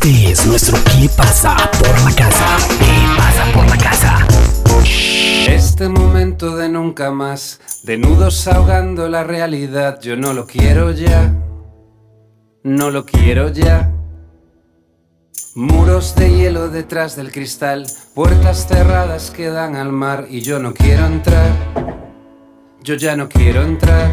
Este es nuestro ¿Qué pasa por la casa? ¿Qué pasa por la casa? Este momento de nunca más, de nudos ahogando la realidad, yo no lo quiero ya, no lo quiero ya. Muros de hielo detrás del cristal, puertas cerradas que dan al mar y yo no quiero entrar, yo ya no quiero entrar.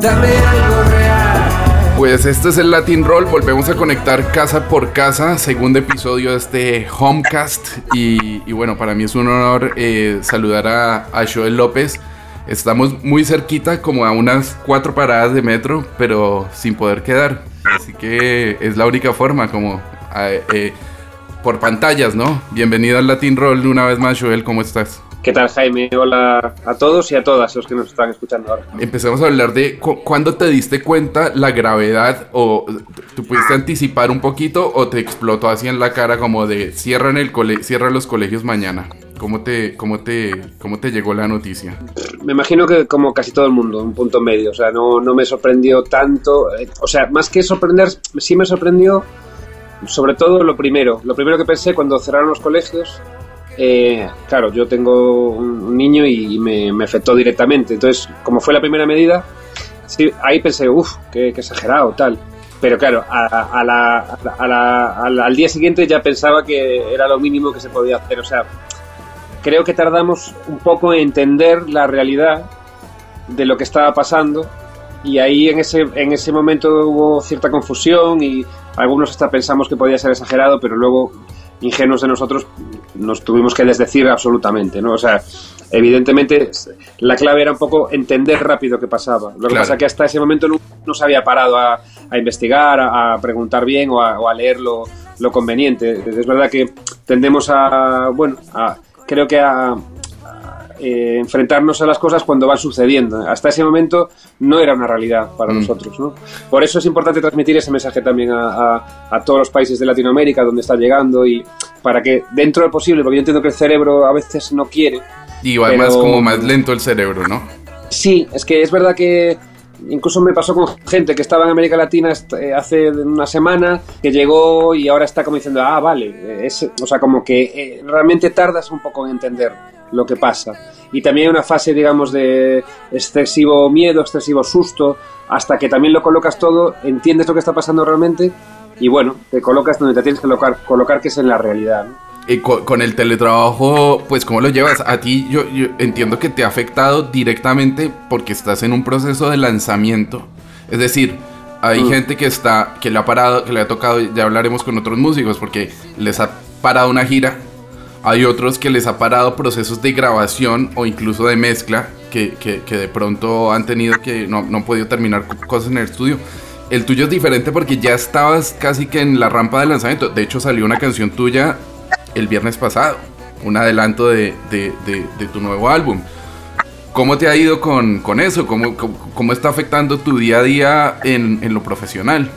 Dame algo real. Pues este es el Latin Roll, volvemos a conectar casa por casa, segundo episodio de este Homecast y, bueno, para mí es un honor eh, saludar a, Joel López. Estamos muy cerquita, como a unas cuatro paradas de metro, pero sin poder quedar. Así que es la única forma, como eh, por pantallas, ¿no? Bienvenido al Latin Roll una vez más, Joel, ¿cómo estás? ¿Qué tal, Jaime? Hola a todos y a todas los que nos están escuchando ahora. Empezamos a hablar de cu cuándo te diste cuenta la gravedad o tú pudiste anticipar un poquito o te explotó así en la cara como de cierran, el cole cierran los colegios mañana. ¿Cómo te, cómo, te, ¿Cómo te llegó la noticia? Me imagino que como casi todo el mundo, un punto medio. O sea, no, no me sorprendió tanto. Eh, o sea, más que sorprender, sí me sorprendió sobre todo lo primero. Lo primero que pensé cuando cerraron los colegios eh, claro, yo tengo un niño y me, afectó directamente. Entonces, como fue la primera medida, sí, ahí pensé, uff, qué, exagerado, tal. Pero claro, al día siguiente ya pensaba que era lo mínimo que se podía hacer. O sea, creo que tardamos un poco en entender la realidad de lo que estaba pasando y ahí en ese, en ese momento hubo cierta confusión y algunos hasta pensamos que podía ser exagerado, pero luego ingenuos de nosotros nos tuvimos que desdecir absolutamente, ¿no? O sea, evidentemente la clave era un poco entender rápido qué pasaba. Lo que claro. pasa es que hasta ese momento no, no se había parado a, a investigar, a, a, preguntar bien o a, o a leer lo, lo, conveniente. Es verdad que tendemos a, bueno, a, creo que a, eh, enfrentarnos a las cosas cuando van sucediendo. Hasta ese momento no era una realidad para mm. nosotros. ¿no? Por eso es importante transmitir ese mensaje también a, a, a, todos los países de Latinoamérica donde está llegando y para que dentro de lo posible, porque yo entiendo que el cerebro a veces no quiere. Y va pero... más como más lento el cerebro, ¿no? Sí, es que es verdad que incluso me pasó con gente que estaba en América Latina eh, hace una semana, que llegó y ahora está como diciendo, ah, vale, es, o sea, como que eh, realmente tardas un poco en entender lo que pasa. Y también hay una fase, digamos, de excesivo miedo, excesivo susto, hasta que también lo colocas todo, entiendes lo que está pasando realmente y bueno, te colocas donde te tienes que colocar, colocar que es en la realidad. Y con, con, el teletrabajo, pues, ¿cómo lo llevas? A ti, yo, yo, entiendo que te ha afectado directamente porque estás en un proceso de lanzamiento. Es decir, hay mm. gente que está, que le ha parado, que le ha tocado, ya hablaremos con otros músicos, porque les ha parado una gira. Hay otros que les ha parado procesos de grabación o incluso de mezcla, que, que, que de pronto han tenido que, no, no han podido terminar cosas en el estudio. El tuyo es diferente porque ya estabas casi que en la rampa de lanzamiento. De hecho, salió una canción tuya el viernes pasado, un adelanto de, tu nuevo álbum. ¿Cómo te ha ido con, eso? ¿Cómo, ¿Cómo, ¿Cómo, está afectando tu día a día en, lo profesional?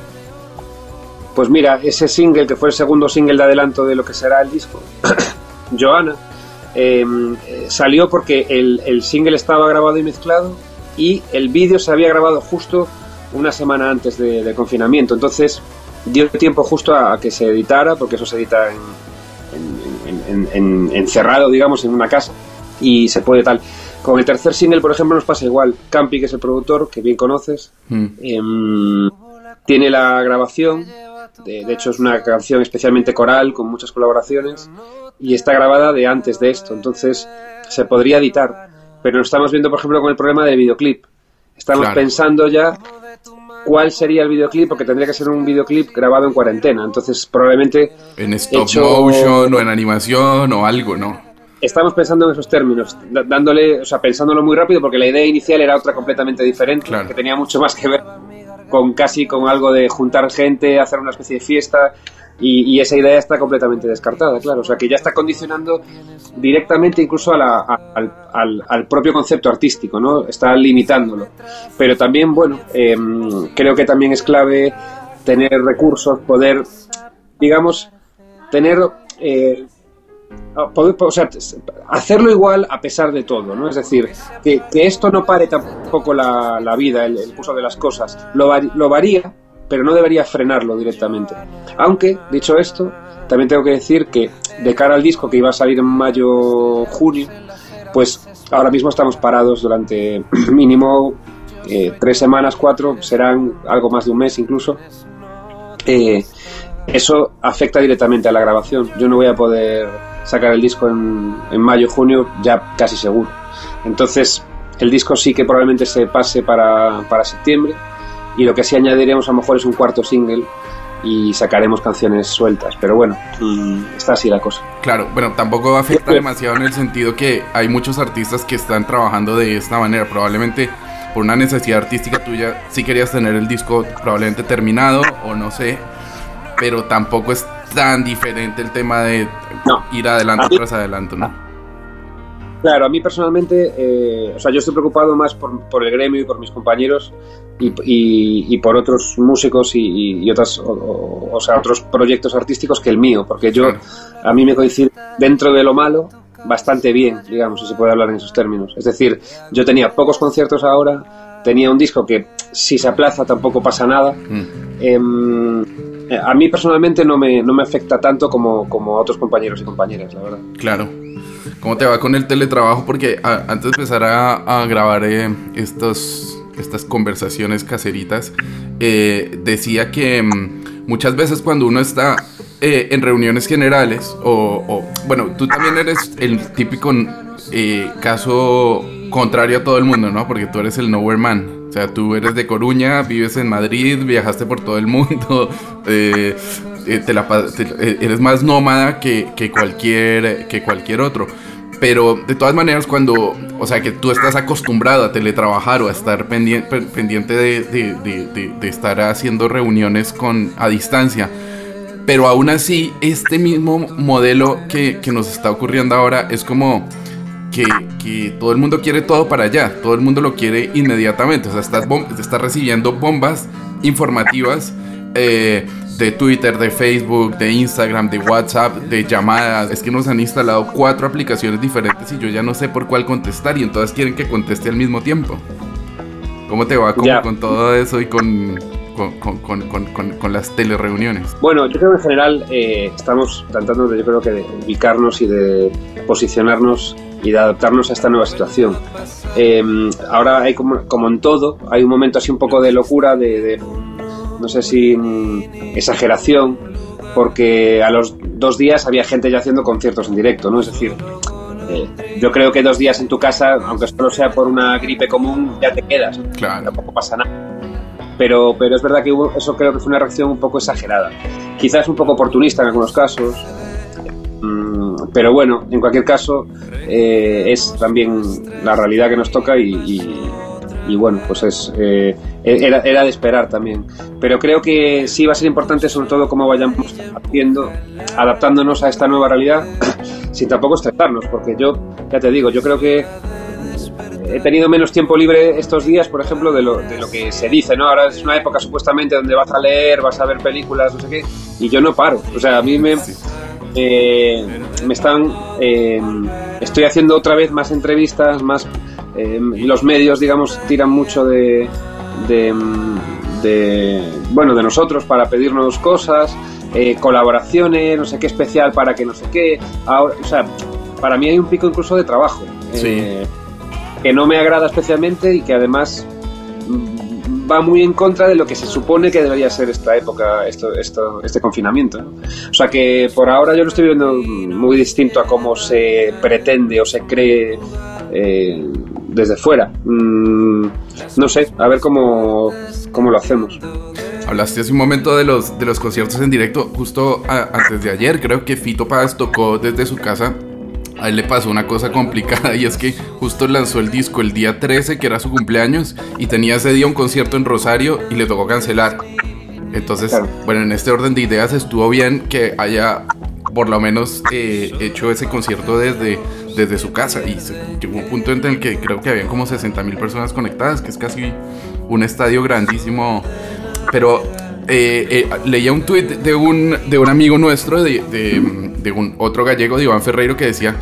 Pues mira, ese single, que fue el segundo single de adelanto de lo que será el disco, Joana, eh, salió porque el, single estaba grabado y mezclado y el vídeo se había grabado justo una semana antes de, de confinamiento. Entonces dio tiempo justo a, a, que se editara, porque eso se edita en, en, en, en, encerrado, digamos, en una casa y se puede tal. Con el tercer single, por ejemplo, nos pasa igual. Campi, que es el productor, que bien conoces, mm. eh, tiene la grabación. De, de, hecho, es una canción especialmente coral, con muchas colaboraciones, y está grabada de antes de esto. Entonces, se podría editar. Pero lo estamos viendo, por ejemplo, con el problema del videoclip. Estamos claro. pensando ya cuál sería el videoclip, porque tendría que ser un videoclip grabado en cuarentena. Entonces, probablemente. En stop hecho... motion o en animación o algo, ¿no? Estamos pensando en esos términos, dándole, o sea, pensándolo muy rápido, porque la idea inicial era otra completamente diferente, claro. que tenía mucho más que ver con casi con algo de juntar gente, hacer una especie de fiesta, y, y, esa idea está completamente descartada, claro. O sea, que ya está condicionando directamente incluso a la, al, al, propio concepto artístico, ¿no? Está limitándolo. Pero también, bueno, eh, creo que también es clave tener recursos, poder, digamos, tener... Eh, o sea, hacerlo igual a pesar de todo, ¿no? Es decir, que, esto no pare tampoco la, vida, el, el, curso de las cosas. Lo, lo varía, pero no debería frenarlo directamente. Aunque, dicho esto, también tengo que decir que de cara al disco que iba a salir en mayo, junio, pues ahora mismo estamos parados durante mínimo eh, tres semanas, cuatro, serán algo más de un mes incluso. Eh, eso afecta directamente a la grabación. Yo no voy a poder sacar el disco en, en mayo, junio, ya casi seguro. Entonces, el disco sí que probablemente se pase para, para septiembre y lo que sí añadiremos a lo mejor es un cuarto single y sacaremos canciones sueltas. Pero bueno, mm, está así la cosa. Claro, bueno, tampoco afecta demasiado en el sentido que hay muchos artistas que están trabajando de esta manera. Probablemente por una necesidad artística tuya sí querías tener el disco probablemente terminado o no sé, pero tampoco es tan diferente el tema de ir adelante tras adelante, ¿no? Claro, a mí personalmente, eh, o sea, yo estoy preocupado más por, el gremio y por mis compañeros y, por otros músicos y, otras, o, sea, otros proyectos artísticos que el mío, porque yo, a mí me coincide dentro de lo malo bastante bien, digamos, si se puede hablar en esos términos. Es decir, yo tenía pocos conciertos ahora, tenía un disco que si se aplaza tampoco pasa nada. Mm. Em, a mí personalmente no me, no me afecta tanto como, como a otros compañeros y compañeras, la verdad. Claro. ¿Cómo te va con el teletrabajo? Porque antes de empezar a, grabar eh, estas conversaciones caseritas, eh, decía que mm, muchas veces cuando uno está eh, en reuniones generales, o, bueno, tú también eres el típico caso contrario a todo el mundo, ¿no? Porque tú eres el nowhere man. O sea, tú eres de Coruña, vives en Madrid, viajaste por todo el mundo, te eres más nómada que, que, cualquier, que cualquier otro. Pero de todas maneras, cuando, o sea, que tú estás acostumbrado a teletrabajar o a estar pendiente, pendiente de, de, de, estar haciendo reuniones con, a distancia, pero aún así, este mismo modelo que, que nos está ocurriendo ahora es como que, que, todo el mundo quiere todo para allá, todo el mundo lo quiere inmediatamente, o sea, estás, estás recibiendo bombas informativas. Eh, de Twitter, de Facebook, de Instagram, de WhatsApp, de llamadas. Es que nos han instalado cuatro aplicaciones diferentes y yo ya no sé por cuál contestar y entonces quieren que conteste al mismo tiempo. ¿Cómo te va con, todo eso y con, con, las telereuniones? Bueno, yo creo que en general eh, estamos tratando de, yo creo que de ubicarnos y de posicionarnos y de adaptarnos a esta nueva situación. Em, ahora hay como, como, en todo, hay un momento así un poco de locura, de no sé si exageración, porque a los dos días había gente ya haciendo conciertos en directo, ¿no? Es decir, eh, yo creo que dos días en tu casa, aunque solo sea por una gripe común, ya te quedas. Claro. Tampoco pasa nada. Pero, pero es verdad que eso creo que fue una reacción un poco exagerada. Quizás un poco oportunista en algunos casos. Mm, pero bueno, en cualquier caso, eh, es también la realidad que nos toca y y bueno, pues es eh, era, era, de esperar también. Pero creo que sí va a ser importante sobre todo cómo vayamos haciendo, adaptándonos a esta nueva realidad sin tampoco estresarnos, porque yo, ya te digo, yo creo que he tenido menos tiempo libre estos días, por ejemplo, de lo, de lo que se dice, ¿no? Ahora es una época supuestamente donde vas a leer, vas a ver películas, no sé qué, y yo no paro. O sea, a mí me, eh, me están... Eh, estoy haciendo otra vez más entrevistas, más eh, los medios, digamos, tiran mucho de, de, bueno, de nosotros para pedirnos cosas, eh, colaboraciones, no sé qué especial para que no sé qué. o sea, para mí hay un pico incluso de trabajo. Que no me agrada especialmente y que además va muy en contra de lo que se supone que debería ser esta época, esto, esto, este confinamiento. O sea que por ahora yo lo estoy viendo muy distinto a cómo se pretende o se cree eh, desde fuera. Mm, no sé, a ver cómo, cómo lo hacemos. Hablaste hace un momento de los, de los conciertos en directo, justo antes de ayer, creo que Fito Paz tocó desde su casa. A él le pasó una cosa complicada y es que justo lanzó el disco el día 13, que era su cumpleaños, y tenía ese día un concierto en Rosario y le tocó cancelar. Entonces, bueno, en este orden de ideas estuvo bien que haya por lo menos eh, hecho ese concierto desde, desde su casa y llegó un punto en el que creo que habían como 60 mil personas conectadas, que es casi un estadio grandísimo. Pero eh, eh, leía un tuit de un, de un amigo nuestro, de, de, un otro gallego, de Iván Ferreiro, que decía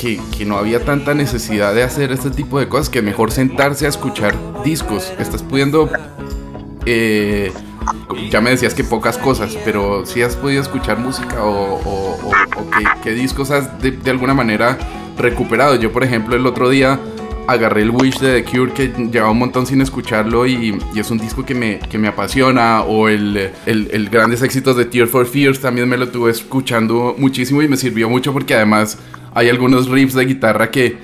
que, que, no había tanta necesidad de hacer este tipo de cosas, que mejor sentarse a escuchar discos. Estás pudiendo ya me decías que pocas cosas, pero si has podido escuchar música o, o, qué, discos has de, alguna manera recuperado. Yo, por ejemplo, el otro día agarré el Wish de The Cure que llevaba un montón sin escucharlo y, es un disco que me, que me apasiona. O el, el, grandes éxitos de Tear for Fears también me lo tuve escuchando muchísimo y me sirvió mucho porque además hay algunos riffs de guitarra que,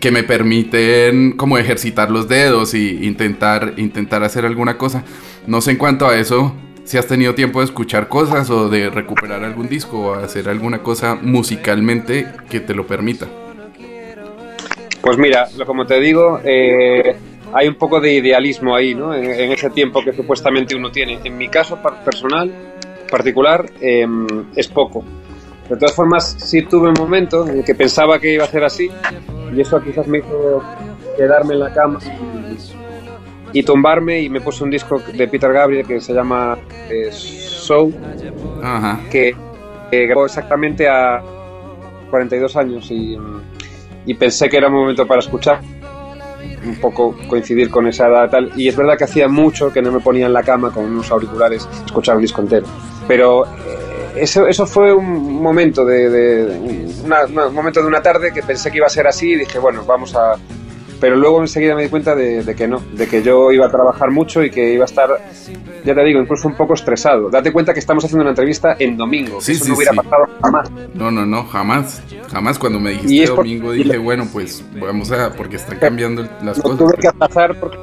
que me permiten como ejercitar los dedos y intentar, intentar hacer alguna cosa. No sé en cuanto a eso, si has tenido tiempo de escuchar cosas o de recuperar algún disco o hacer alguna cosa musicalmente que te lo permita. Pues mira, como te digo, eh, hay un poco de idealismo ahí, ¿no? En, ese tiempo que supuestamente uno tiene. En mi caso personal, particular, em, es poco. De todas formas, sí tuve un momento en el que pensaba que iba a ser así, y eso quizás me hizo quedarme en la cama y, tumbarme, y me puse un disco de Peter Gabriel que se llama eh, Soul, que grabó exactamente a 42 años y y pensé que era un momento para escuchar, un poco coincidir con esa edad tal. Y es verdad que hacía mucho que no me ponía en la cama con unos auriculares escuchar un disco entero. Pero eh, eso, eso fue un momento de, un momento de una tarde que pensé que iba a ser así y dije, bueno, vamos a, pero luego enseguida me di cuenta de, que no, de que yo iba a trabajar mucho y que iba a estar, ya te digo, incluso un poco estresado. Date cuenta que estamos haciendo una entrevista en domingo, sí, eso no hubiera pasado jamás. No, no, no, jamás, jamás cuando me dijiste domingo dije, bueno, pues vamos a, porque están cambiando las cosas. Tuve que pasar porque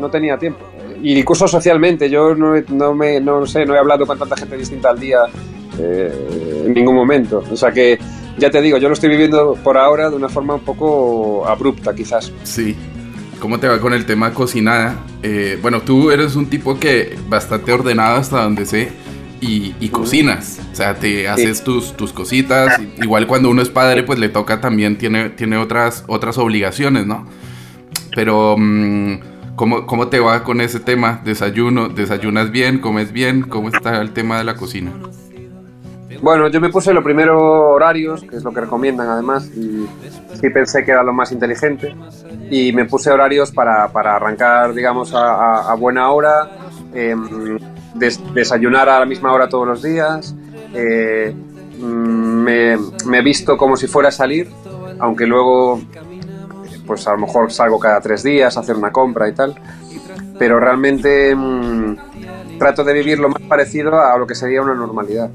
no, tenía tiempo. Y incluso socialmente, yo no, no, me, no sé, no he hablado con tanta gente distinta al día eh, en ningún momento. O sea que ya te digo, yo lo estoy viviendo por ahora de una forma un poco abrupta, quizás. Sí. ¿Cómo te va con el tema cocinada? Eh, bueno, tú eres un tipo que bastante ordenado hasta donde sé y, cocinas. O sea, te haces tus, tus cositas. Igual cuando uno es padre, pues le toca también, tiene, tiene otras, otras obligaciones, ¿no? Pero, mm, ¿cómo, ¿cómo te va con ese tema? ¿Desayuno? ¿Desayunas bien? ¿Comes bien? ¿Cómo está el tema de la cocina? Bueno, yo me puse lo primero horarios, que es lo que recomiendan además, y sí pensé que era lo más inteligente, y me puse horarios para, para arrancar, digamos, a, buena hora, em, desayunar a la misma hora todos los días, eh, me, me, he visto como si fuera a salir, aunque luego, pues a lo mejor salgo cada tres días a hacer una compra y tal, pero realmente mm, trato de vivir lo más parecido a lo que sería una normalidad.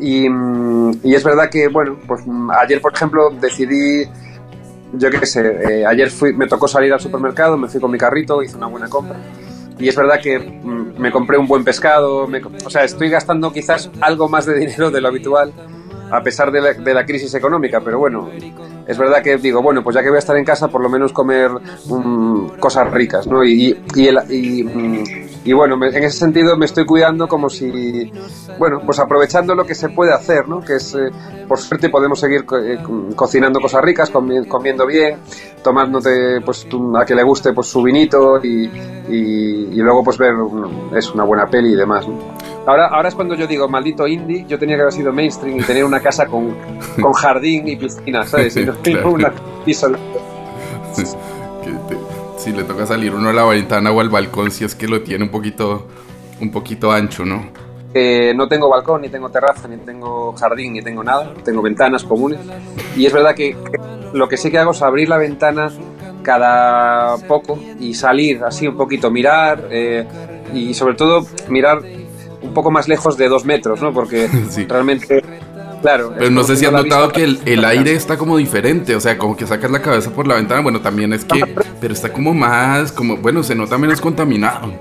Mm, y, es verdad que, bueno, pues mm, ayer, por ejemplo, decidí, yo qué sé, eh, ayer fui, me tocó salir al supermercado, me fui con mi carrito, hice una buena compra. Y es verdad que mm, me compré un buen pescado, o sea, estoy gastando quizás algo más de dinero de lo habitual, a pesar de la, de la crisis económica, pero bueno, es verdad que digo, bueno, pues ya que voy a estar en casa, por lo menos comer cosas ricas, ¿no? Y, y, el, y y bueno, en ese sentido me estoy cuidando como si, bueno, pues aprovechando lo que se puede hacer, ¿no? Que es, eh, por suerte podemos seguir eh, cocinando cosas ricas, comiendo bien, tomándote, pues a que le guste, pues su vinito y, y, luego pues ver, es una buena peli y demás, Ahora, ahora es cuando yo digo, maldito indie, yo tenía que haber sido mainstream y tener una casa con, con jardín y piscina, ¿sabes? Y no tengo una piso si le toca salir uno a la ventana o al balcón, si es que lo tiene un poquito, un poquito ancho, ¿no? Eh, no tengo balcón, ni tengo terraza, ni tengo jardín, ni tengo nada. Tengo ventanas comunes. Y es verdad que, lo que sí que hago es abrir la ventana cada poco y salir así un poquito, mirar eh, y sobre todo mirar un poco más lejos de dos metros, ¿no? Porque realmente Claro. Pero no sé si has notado que el, aire está como diferente, o sea, como que sacas la cabeza por la ventana, bueno, también es que, pero está como más, como, bueno, se nota menos contaminado.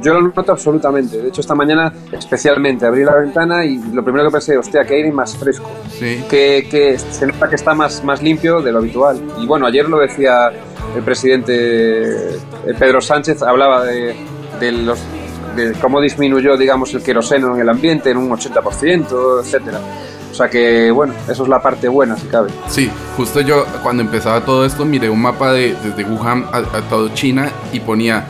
Yo lo noto absolutamente. De hecho, esta mañana especialmente abrí la ventana y lo primero que pensé, hostia, que aire más fresco. Sí. Que, que, se nota que está más, más limpio de lo habitual. Y bueno, ayer lo decía el presidente eh, Pedro Sánchez, hablaba de, de los de cómo disminuyó, digamos, el queroseno en el ambiente en un 80%, etcétera. O sea que, bueno, eso es la parte buena, si cabe. Sí, justo yo cuando empezaba todo esto miré un mapa de, desde Wuhan a, todo China y ponía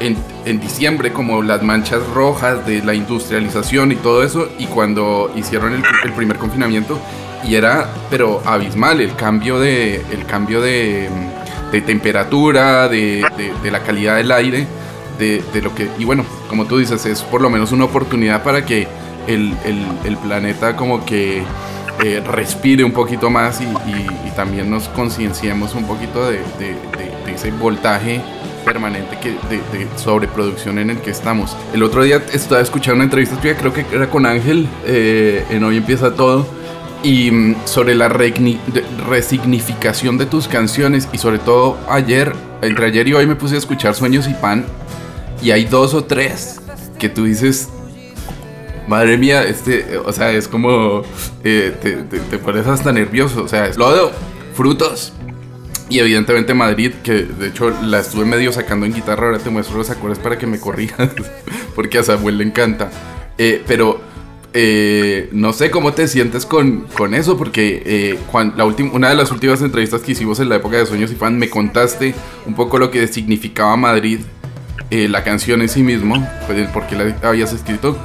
en, en, diciembre como las manchas rojas de la industrialización y todo eso y cuando hicieron el, el primer confinamiento y era, pero abismal, el cambio de, el cambio de, de temperatura, de, de la calidad del aire de, de lo que, y bueno, como tú dices, es por lo menos una oportunidad para que el, el, el planeta como que eh, respire un poquito más y, y, y también nos concienciemos un poquito de, de, de, ese voltaje permanente que, de, sobreproducción en el que estamos. El otro día estaba escuchando una entrevista tuya, creo que era con Ángel, eh, en Hoy Empieza Todo, y mm, sobre la resignificación de tus canciones y sobre todo ayer, entre ayer y hoy me puse a escuchar Sueños y Pan y hay dos o tres que tú dices, madre mía, este, o sea, es como, eh, te, te, pones hasta nervioso, o sea, es lodo, frutos. Y evidentemente Madrid, que de hecho la estuve medio sacando en guitarra, ahora te muestro los acordes para que me corrijas, porque a Samuel le encanta. Eh, pero eh, no sé cómo te sientes con, con eso, porque una de las últimas entrevistas que hicimos en la época de Sueños y Fan me contaste un poco lo que significaba Madrid, eh, la canción en sí mismo, pues, por qué la habías escrito,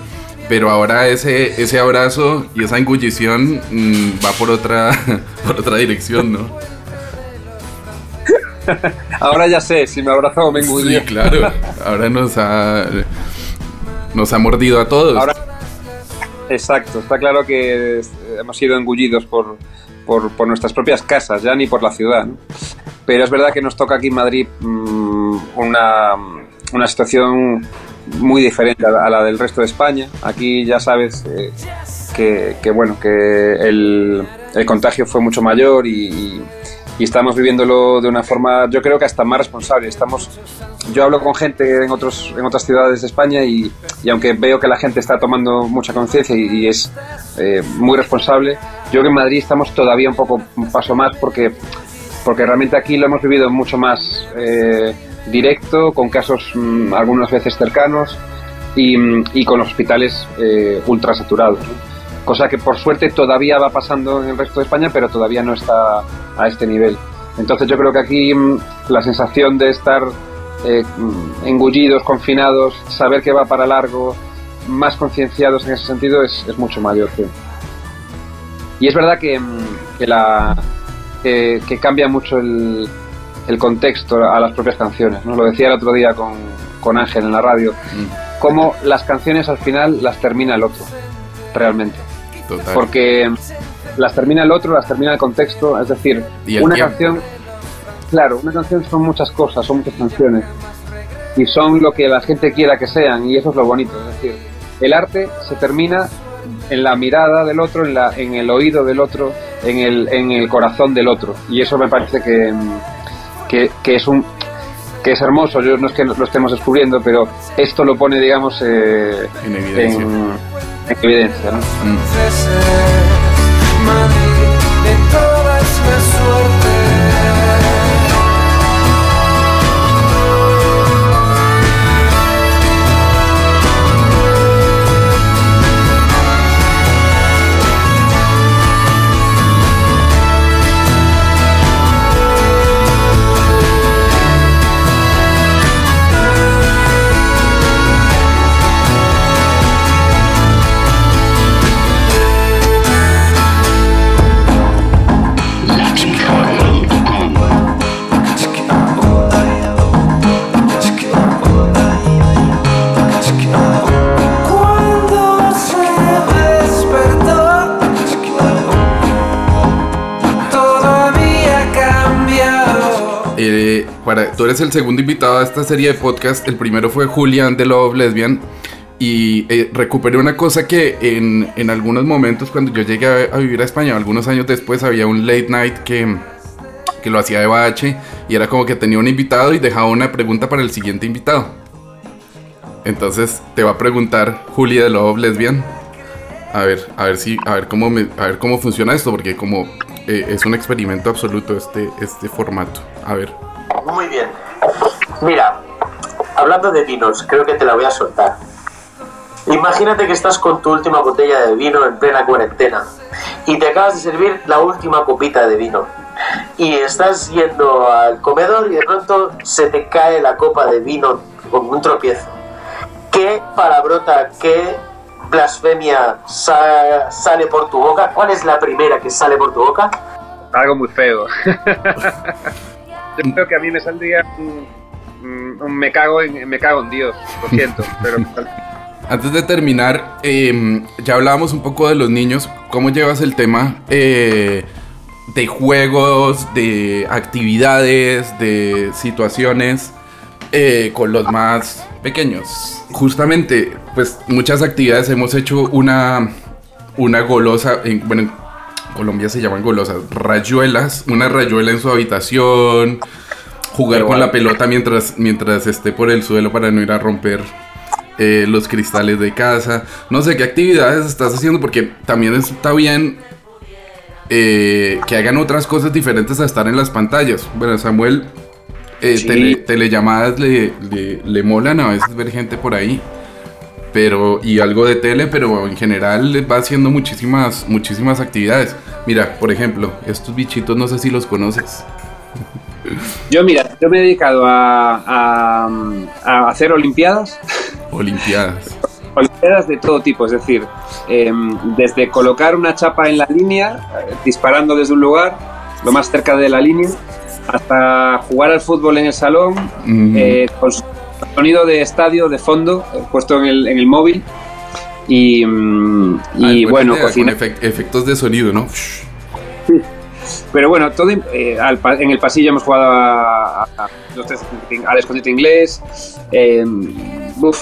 pero ahora ese, ese abrazo y esa engullición mm, va por otra, por otra dirección, ¿no? ahora ya sé, si me abrazo o me engullo. Sí, claro, ahora nos ha, nos ha mordido a todos. Ahora Exacto, está claro que hemos sido engullidos por, por, nuestras propias casas, ya ni por la ciudad. Pero es verdad que nos toca aquí en Madrid mm, una, una, situación muy diferente a la del resto de España. Aquí ya sabes eh, que, que, bueno, que el, el, contagio fue mucho mayor y y estamos viviéndolo de una forma, yo creo que hasta más responsable. Estamos, yo hablo con gente en, otros, en otras ciudades de España y, y aunque veo que la gente está tomando mucha conciencia y, es eh, muy responsable, yo creo que en Madrid estamos todavía un poco un paso más porque, porque realmente aquí lo hemos vivido mucho más eh, directo, con casos mm, algunas veces cercanos y, y con hospitales eh, ultra saturados cosa que por suerte todavía va pasando en el resto de España, pero todavía no está a este nivel. Entonces yo creo que aquí mm, la sensación de estar eh, mm, engullidos, confinados, saber que va para largo, más concienciados en ese sentido es, mucho mayor. Y es verdad que, mm, que la, que, cambia mucho el, el, contexto a las propias canciones. ¿no? Lo decía el otro día con, con Ángel en la radio, cómo las canciones al final las termina el otro, realmente. Porque las termina el otro, las termina el contexto, es decir, una canción, claro, una canción son muchas cosas, son muchas canciones y son lo que la gente quiera que sean y eso es lo bonito, es decir, el arte se termina en la mirada del otro, en, la, en el oído del otro, en el, en el corazón del otro y eso me parece que, que, es un que es hermoso, yo no es que lo estemos descubriendo, pero esto lo pone, digamos, eh, en evidencia en evidencia. ¿no? Mm. Tú eres el segundo invitado a esta serie de podcast. El primero fue Julián de Love Lesbian. Y eh, recuperé una cosa que en, en, algunos momentos, cuando yo llegué a, vivir a España, algunos años después, había un late night que, que lo hacía de bache. Y era como que tenía un invitado y dejaba una pregunta para el siguiente invitado. Entonces te va a preguntar Julia de Love Lesbian. A ver, a ver si, a ver cómo a ver cómo funciona esto, porque como eh, es un experimento absoluto este, este formato. A ver. Muy bien. Mira, hablando de vinos, creo que te la voy a soltar. Imagínate que estás con tu última botella de vino en plena cuarentena y te acabas de servir la última copita de vino y estás yendo al comedor y de pronto se te cae la copa de vino con un tropiezo. ¿Qué palabrota, qué blasfemia sale por tu boca? ¿Cuál es la primera que sale por tu boca? Algo muy feo. Yo creo que a mí me saldría mm, me cago en, me cago en Dios, lo siento, pero Antes de terminar, em, ya hablábamos un poco de los niños. ¿Cómo llevas el tema eh, de juegos, de actividades, de situaciones eh, con los más pequeños? Justamente, pues muchas actividades hemos hecho una, una golosa, en, bueno, en Colombia se llaman golosas, rayuelas, una rayuela en su habitación, jugar con la pelota mientras, mientras esté por el suelo para no ir a romper eh, los cristales de casa. No sé qué actividades estás haciendo porque también está bien eh, que hagan otras cosas diferentes a estar en las pantallas. Bueno, Samuel, eh, tele, telellamadas le, le, molan a veces ver gente por ahí. Pero, y algo de tele, pero en general va haciendo muchísimas, muchísimas actividades. Mira, por ejemplo, estos bichitos no sé si los conoces. Yo, mira, yo me he dedicado a, a hacer olimpiadas. Olimpiadas. Olimpiadas de todo tipo, es decir, em, desde colocar una chapa en la línea, eh, disparando desde un lugar, lo más cerca de la línea, hasta jugar al fútbol en el salón, eh, con sonido de estadio de fondo, eh, puesto en el, en el móvil. Y, mm, y bueno, cocina. efectos de sonido, ¿no? Pero bueno, todo en el pasillo hemos jugado a, al escondite inglés, eh,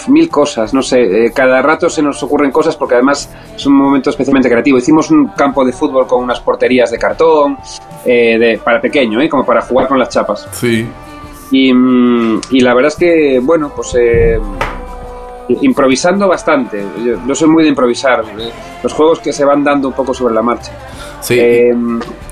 mil cosas, no sé, eh, cada rato se nos ocurren cosas porque además es un momento especialmente creativo. Hicimos un campo de fútbol con unas porterías de cartón, eh, de, para pequeño, ¿eh? como para jugar con las chapas. Sí. Y, mm, y la verdad es que, bueno, pues improvisando bastante. Yo, soy muy de improvisar. Los juegos que se van dando un poco sobre la marcha. Sí.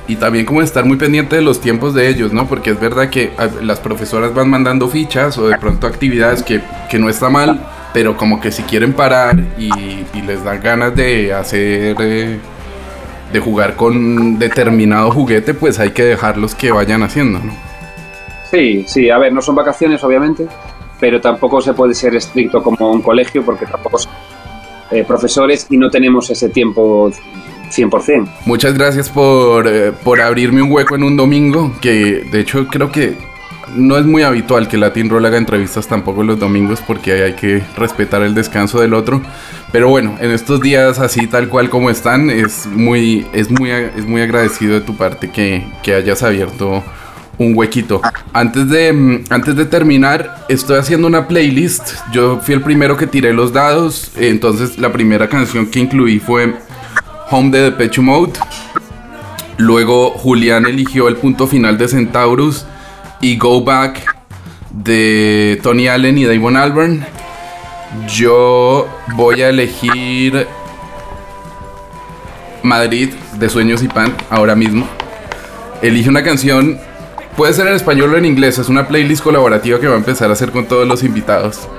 y también como estar muy pendiente de los tiempos de ellos, ¿no? Porque es verdad que las profesoras van mandando fichas o de pronto actividades que, que no está mal, pero como que si quieren parar y, les dan ganas de hacer... Eh, de jugar con determinado juguete, pues hay que dejarlos que vayan haciendo, ¿no? Sí, sí, a ver, no son vacaciones obviamente, pero tampoco se puede ser estricto como un colegio porque tampoco son eh, profesores y no tenemos ese tiempo 100%. Muchas gracias por, eh, por abrirme un hueco en un domingo, que de hecho creo que no es muy habitual que Latin Roll haga entrevistas tampoco los domingos porque hay que respetar el descanso del otro. Pero bueno, en estos días así tal cual como están, es muy, es muy, es muy agradecido de tu parte que, que hayas abierto un huequito. Antes de, mm, antes de terminar, estoy haciendo una playlist. Yo fui el primero que tiré los dados. Entonces la primera canción que incluí fue Home de Depeche Mode. Luego Julián eligió el punto final de Centaurus y Go Back de Tony Allen y Damon Albarn. Yo voy a elegir Madrid de Sueños y Pan ahora mismo. Elige una canción, puede ser en español o en inglés, es una playlist colaborativa que va a empezar a hacer con todos los invitados.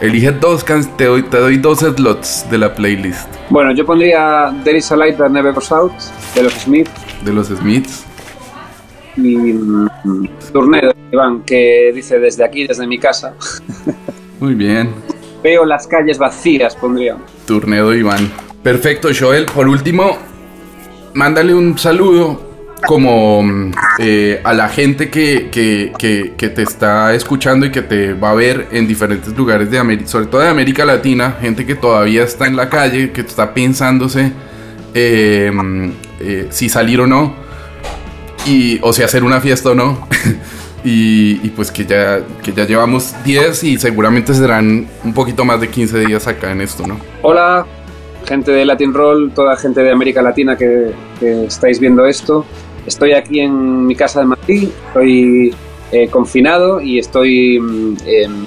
Elige dos te doy, te doy dos slots de la playlist. Bueno, yo pondría There is a light that never goes out de los Smiths. De los Smiths. Y de Iván, que dice desde aquí, desde mi casa. Muy bien. Veo las calles vacías, pondría. Turnedo Iván. Perfecto, Joel. Por último, mándale un saludo como eh, a la gente que, que, te está escuchando y que te va a ver en diferentes lugares de América, sobre todo de América Latina, gente que todavía está en la calle, que está pensándose em, eh, si salir o no, y, o si hacer una fiesta o no. y, pues que ya, que ya llevamos 10 y seguramente serán un poquito más de 15 días acá en esto, ¿no? Hola, gente de Latin Roll, toda gente de América Latina que, que estáis viendo esto. Estoy aquí en mi casa de Madrid, estoy eh, confinado y estoy em,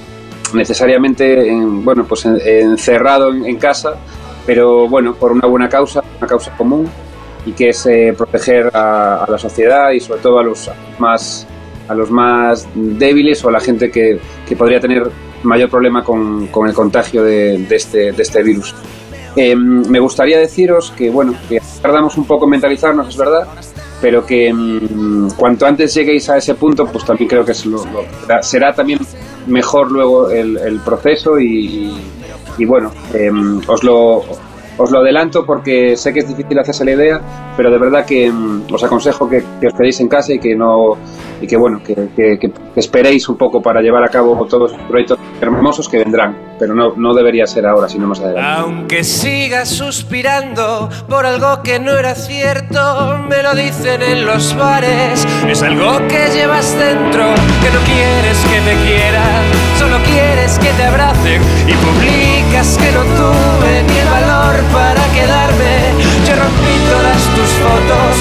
necesariamente bueno, pues encerrado en, casa, pero bueno, por una buena causa, una causa común y que es eh, proteger a, la sociedad y sobre todo a los más a los más débiles o a la gente que, que podría tener mayor problema con, con el contagio de, de, este, de este virus. Em, me gustaría deciros que, bueno, que tardamos un poco en mentalizarnos, es verdad, pero que mm, cuanto antes lleguéis a ese punto, pues también creo que será también mejor luego el, proceso y, bueno, em, os, lo, os lo adelanto porque sé que es difícil hacerse la idea, pero de verdad que mm, os aconsejo que, os quedéis en casa y que no, y que bueno, que, que, que, esperéis un poco para llevar a cabo todos los proyectos hermosos que vendrán, pero no, no debería ser ahora, sino más adelante. Aunque sigas suspirando por algo que no era cierto, me lo dicen en los bares, es algo que llevas dentro, que no quieres que te quieran, solo quieres que te abracen y publicas que no tuve ni el valor para quedarme, yo rompí todas tus fotos